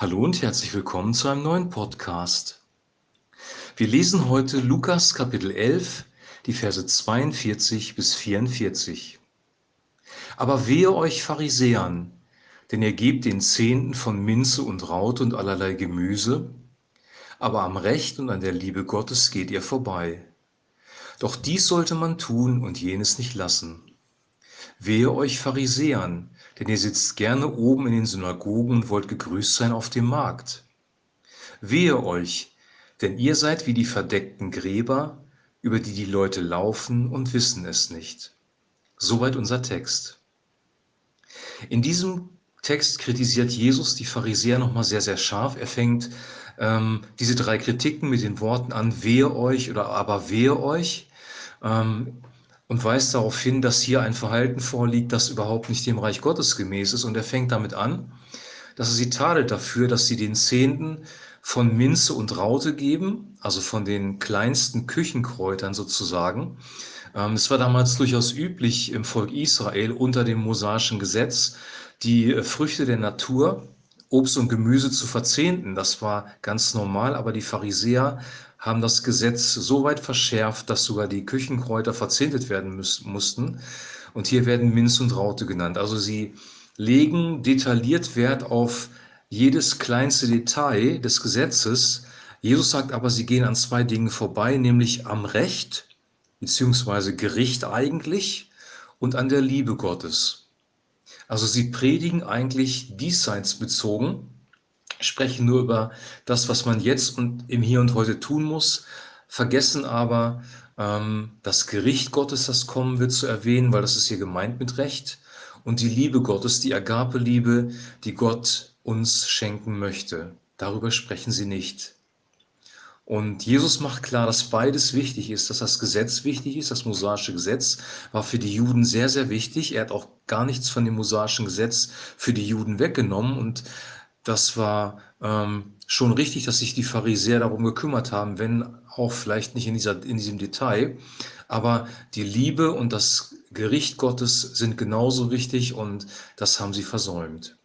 Hallo und herzlich willkommen zu einem neuen Podcast. Wir lesen heute Lukas Kapitel 11, die Verse 42 bis 44. Aber wehe euch Pharisäern, denn ihr gebt den Zehnten von Minze und Raute und allerlei Gemüse, aber am Recht und an der Liebe Gottes geht ihr vorbei. Doch dies sollte man tun und jenes nicht lassen. Wehe euch Pharisäern, denn ihr sitzt gerne oben in den Synagogen und wollt gegrüßt sein auf dem Markt. Wehe euch, denn ihr seid wie die verdeckten Gräber, über die die Leute laufen und wissen es nicht. Soweit unser Text. In diesem Text kritisiert Jesus die Pharisäer nochmal sehr, sehr scharf. Er fängt ähm, diese drei Kritiken mit den Worten an, wehe euch oder aber wehe euch. Ähm, und weist darauf hin, dass hier ein Verhalten vorliegt, das überhaupt nicht dem Reich Gottes gemäß ist. Und er fängt damit an, dass er sie tadelt dafür, dass sie den Zehnten von Minze und Raute geben, also von den kleinsten Küchenkräutern sozusagen. Ähm, es war damals durchaus üblich im Volk Israel unter dem mosaischen Gesetz, die äh, Früchte der Natur, Obst und Gemüse zu verzehnten. Das war ganz normal, aber die Pharisäer haben das Gesetz so weit verschärft, dass sogar die Küchenkräuter verzehntet werden müß, mussten. Und hier werden Minz und Raute genannt. Also sie legen detailliert Wert auf jedes kleinste Detail des Gesetzes. Jesus sagt aber, sie gehen an zwei Dingen vorbei, nämlich am Recht, beziehungsweise Gericht eigentlich, und an der Liebe Gottes. Also sie predigen eigentlich diesseitsbezogen sprechen nur über das, was man jetzt und im Hier und Heute tun muss, vergessen aber ähm, das Gericht Gottes, das kommen wird, zu erwähnen, weil das ist hier gemeint mit Recht, und die Liebe Gottes, die Agape-Liebe, die Gott uns schenken möchte. Darüber sprechen sie nicht. Und Jesus macht klar, dass beides wichtig ist, dass das Gesetz wichtig ist. Das mosaische Gesetz war für die Juden sehr, sehr wichtig. Er hat auch gar nichts von dem mosaischen Gesetz für die Juden weggenommen. Und das war ähm, schon richtig, dass sich die Pharisäer darum gekümmert haben, wenn auch vielleicht nicht in, dieser, in diesem Detail. Aber die Liebe und das Gericht Gottes sind genauso wichtig und das haben sie versäumt.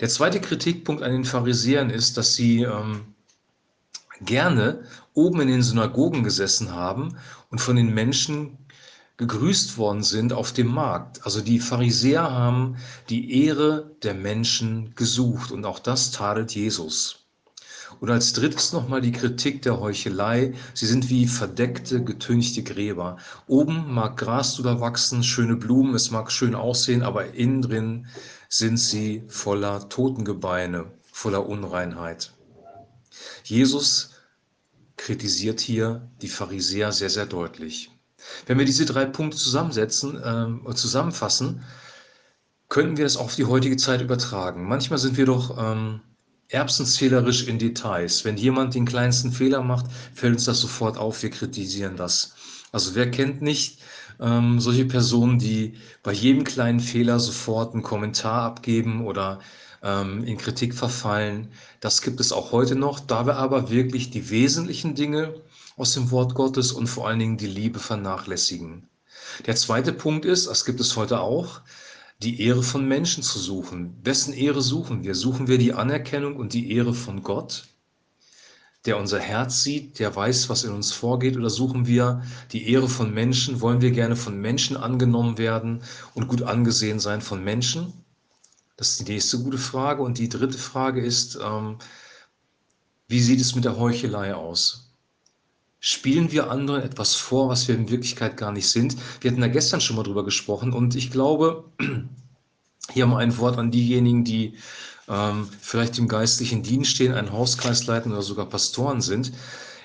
Der zweite Kritikpunkt an den Pharisäern ist, dass sie ähm, gerne oben in den Synagogen gesessen haben und von den Menschen gegrüßt worden sind auf dem Markt. Also die Pharisäer haben die Ehre der Menschen gesucht und auch das tadelt Jesus. Und als drittes nochmal die Kritik der Heuchelei. Sie sind wie verdeckte, getünchte Gräber. Oben mag Gras drüber wachsen, schöne Blumen, es mag schön aussehen, aber innen drin sind sie voller Totengebeine, voller Unreinheit. Jesus kritisiert hier die Pharisäer sehr, sehr deutlich. Wenn wir diese drei Punkte zusammensetzen ähm, zusammenfassen, könnten wir das auf die heutige Zeit übertragen. Manchmal sind wir doch ähm, erbsenzählerisch in Details. Wenn jemand den kleinsten Fehler macht, fällt uns das sofort auf, wir kritisieren das. Also wer kennt nicht ähm, solche Personen, die bei jedem kleinen Fehler sofort einen Kommentar abgeben oder ähm, in Kritik verfallen? Das gibt es auch heute noch, da wir aber wirklich die wesentlichen Dinge aus dem Wort Gottes und vor allen Dingen die Liebe vernachlässigen. Der zweite Punkt ist, das gibt es heute auch, die Ehre von Menschen zu suchen. Wessen Ehre suchen wir? Suchen wir die Anerkennung und die Ehre von Gott, der unser Herz sieht, der weiß, was in uns vorgeht, oder suchen wir die Ehre von Menschen? Wollen wir gerne von Menschen angenommen werden und gut angesehen sein von Menschen? Das ist die nächste gute Frage. Und die dritte Frage ist, ähm, wie sieht es mit der Heuchelei aus? spielen wir anderen etwas vor, was wir in Wirklichkeit gar nicht sind. Wir hatten da gestern schon mal drüber gesprochen und ich glaube, hier mal ein Wort an diejenigen, die ähm, vielleicht im geistlichen Dienst stehen, einen Hauskreis leiten oder sogar Pastoren sind.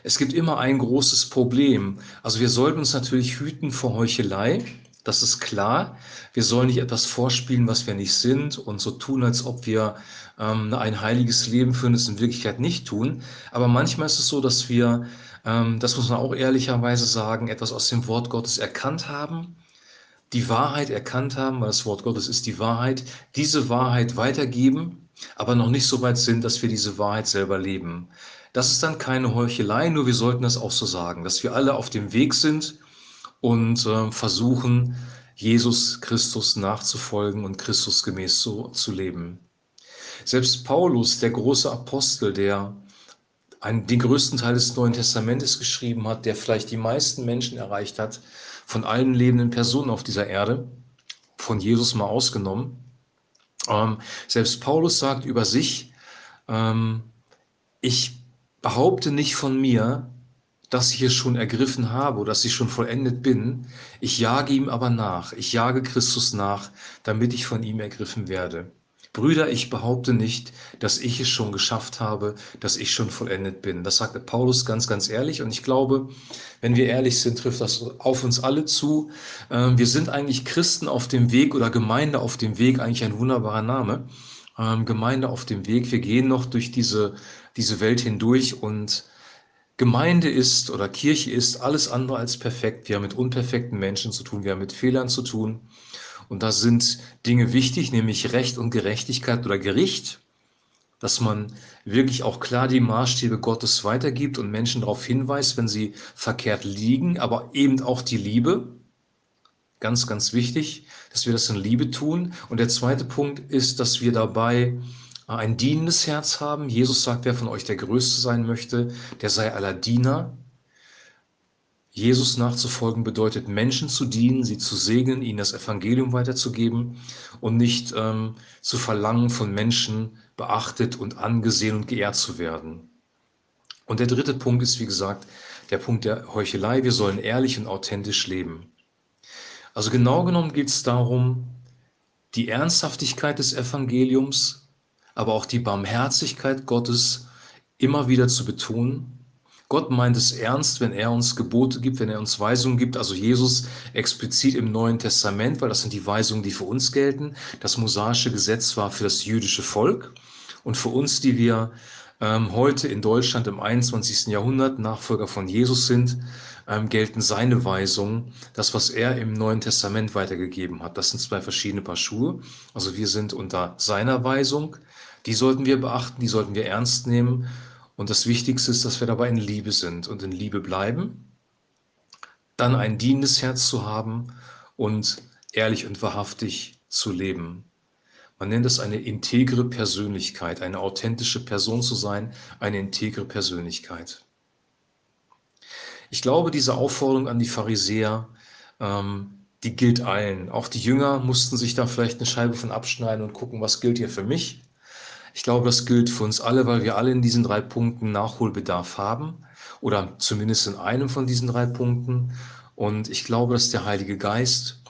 Es gibt immer ein großes Problem. Also wir sollten uns natürlich hüten vor Heuchelei. Das ist klar. Wir sollen nicht etwas vorspielen, was wir nicht sind und so tun, als ob wir ähm, ein heiliges Leben führen, das in Wirklichkeit nicht tun. Aber manchmal ist es so, dass wir ähm, das muss man auch ehrlicherweise sagen, etwas aus dem Wort Gottes erkannt haben, die Wahrheit erkannt haben, weil das Wort Gottes ist die Wahrheit, diese Wahrheit weitergeben, aber noch nicht so weit sind, dass wir diese Wahrheit selber leben. Das ist dann keine Heuchelei, nur wir sollten das auch so sagen, dass wir alle auf dem Weg sind und äh, versuchen, Jesus Christus nachzufolgen und Christus gemäß zu, zu leben. Selbst Paulus, der große Apostel, der einen, den größten Teil des Neuen Testamentes geschrieben hat, der vielleicht die meisten Menschen erreicht hat, von allen lebenden Personen auf dieser Erde, von Jesus mal ausgenommen. Ähm, selbst Paulus sagt über sich, ähm, ich behaupte nicht von mir, dass ich es schon ergriffen habe oder dass ich schon vollendet bin. Ich jage ihm aber nach. Ich jage Christus nach, damit ich von ihm ergriffen werde. Brüder, ich behaupte nicht, dass ich es schon geschafft habe, dass ich schon vollendet bin. Das sagte Paulus ganz, ganz ehrlich. Und ich glaube, wenn wir ehrlich sind, trifft das auf uns alle zu. Ähm, wir sind eigentlich Christen auf dem Weg oder Gemeinde auf dem Weg, eigentlich ein wunderbarer Name. Ähm, Gemeinde auf dem Weg. Wir gehen noch durch diese, diese Welt hindurch und Gemeinde ist oder Kirche ist alles andere als perfekt. Wir haben mit unperfekten Menschen zu tun, wir haben mit Fehlern zu tun. Und da sind Dinge wichtig, nämlich Recht und Gerechtigkeit oder Gericht, dass man wirklich auch klar die Maßstäbe Gottes weitergibt und Menschen darauf hinweist, wenn sie verkehrt liegen, aber eben auch die Liebe. Ganz, ganz wichtig, dass wir das in Liebe tun. Und der zweite Punkt ist, dass wir dabei ein dienendes Herz haben. Jesus sagt, wer von euch der Größte sein möchte, der sei aller Diener. Jesus nachzufolgen bedeutet, Menschen zu dienen, sie zu segnen, ihnen das Evangelium weiterzugeben und nicht ähm, zu verlangen, von Menschen beachtet und angesehen und geehrt zu werden. Und der dritte Punkt ist, wie gesagt, der Punkt der Heuchelei. Wir sollen ehrlich und authentisch leben. Also genau genommen geht es darum, die Ernsthaftigkeit des Evangeliums aber auch die Barmherzigkeit Gottes immer wieder zu betonen. Gott meint es ernst, wenn er uns Gebote gibt, wenn er uns Weisungen gibt, also Jesus explizit im Neuen Testament, weil das sind die Weisungen, die für uns gelten. Das mosaische Gesetz war für das jüdische Volk und für uns, die wir ähm, heute in Deutschland im 21. Jahrhundert Nachfolger von Jesus sind, ähm, gelten seine Weisungen, das, was er im Neuen Testament weitergegeben hat. Das sind zwei verschiedene Paar Schuhe. Also wir sind unter seiner Weisung, die sollten wir beachten, die sollten wir ernst nehmen. Und das Wichtigste ist, dass wir dabei in Liebe sind und in Liebe bleiben. Dann ein dienendes Herz zu haben und ehrlich und wahrhaftig zu leben. Man nennt es eine integre Persönlichkeit, eine authentische Person zu sein, eine integre Persönlichkeit. Ich glaube, diese Aufforderung an die Pharisäer, ähm, die gilt allen. Auch die Jünger mussten sich da vielleicht eine Scheibe von abschneiden und gucken, was gilt hier für mich. Ich glaube, das gilt für uns alle, weil wir alle in diesen drei Punkten Nachholbedarf haben oder zumindest in einem von diesen drei Punkten. Und ich glaube, dass der Heilige Geist,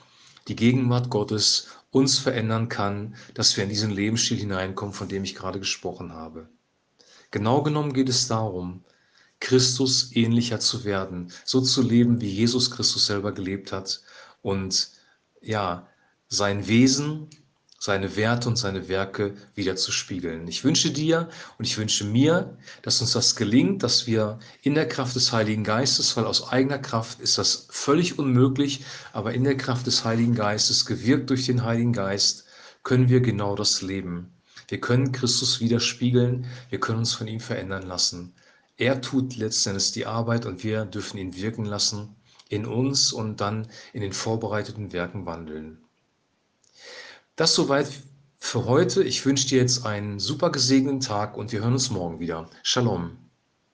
die Gegenwart Gottes uns verändern kann, dass wir in diesen Lebensstil hineinkommen, von dem ich gerade gesprochen habe. Genau genommen geht es darum, Christus ähnlicher zu werden, so zu leben, wie Jesus Christus selber gelebt hat und ja, sein Wesen seine Werte und seine Werke wieder zu spiegeln. Ich wünsche dir und ich wünsche mir, dass uns das gelingt, dass wir in der Kraft des Heiligen Geistes, weil aus eigener Kraft ist das völlig unmöglich, aber in der Kraft des Heiligen Geistes, gewirkt durch den Heiligen Geist, können wir genau das leben. Wir können Christus widerspiegeln, wir können uns von ihm verändern lassen. Er tut letztendlich die Arbeit und wir dürfen ihn wirken lassen in uns und dann in den vorbereiteten Werken wandeln. Das soweit für heute. Ich wünsche dir jetzt einen super gesegneten Tag und wir hören uns morgen wieder. Shalom.